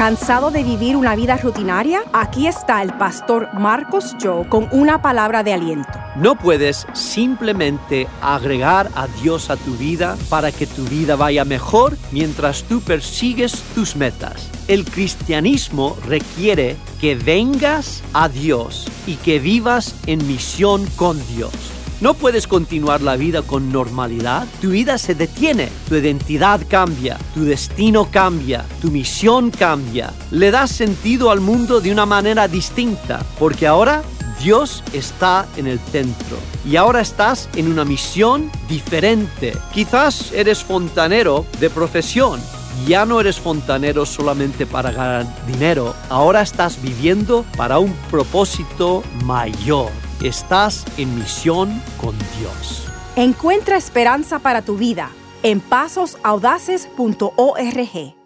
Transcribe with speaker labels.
Speaker 1: ¿Cansado de vivir una vida rutinaria? Aquí está el pastor Marcos Joe con una palabra de aliento.
Speaker 2: No puedes simplemente agregar a Dios a tu vida para que tu vida vaya mejor mientras tú persigues tus metas. El cristianismo requiere que vengas a Dios y que vivas en misión con Dios. No puedes continuar la vida con normalidad. Tu vida se detiene, tu identidad cambia, tu destino cambia, tu misión cambia. Le das sentido al mundo de una manera distinta, porque ahora Dios está en el centro y ahora estás en una misión diferente. Quizás eres fontanero de profesión. Ya no eres fontanero solamente para ganar dinero, ahora estás viviendo para un propósito mayor. Estás en misión con Dios.
Speaker 1: Encuentra esperanza para tu vida en pasosaudaces.org.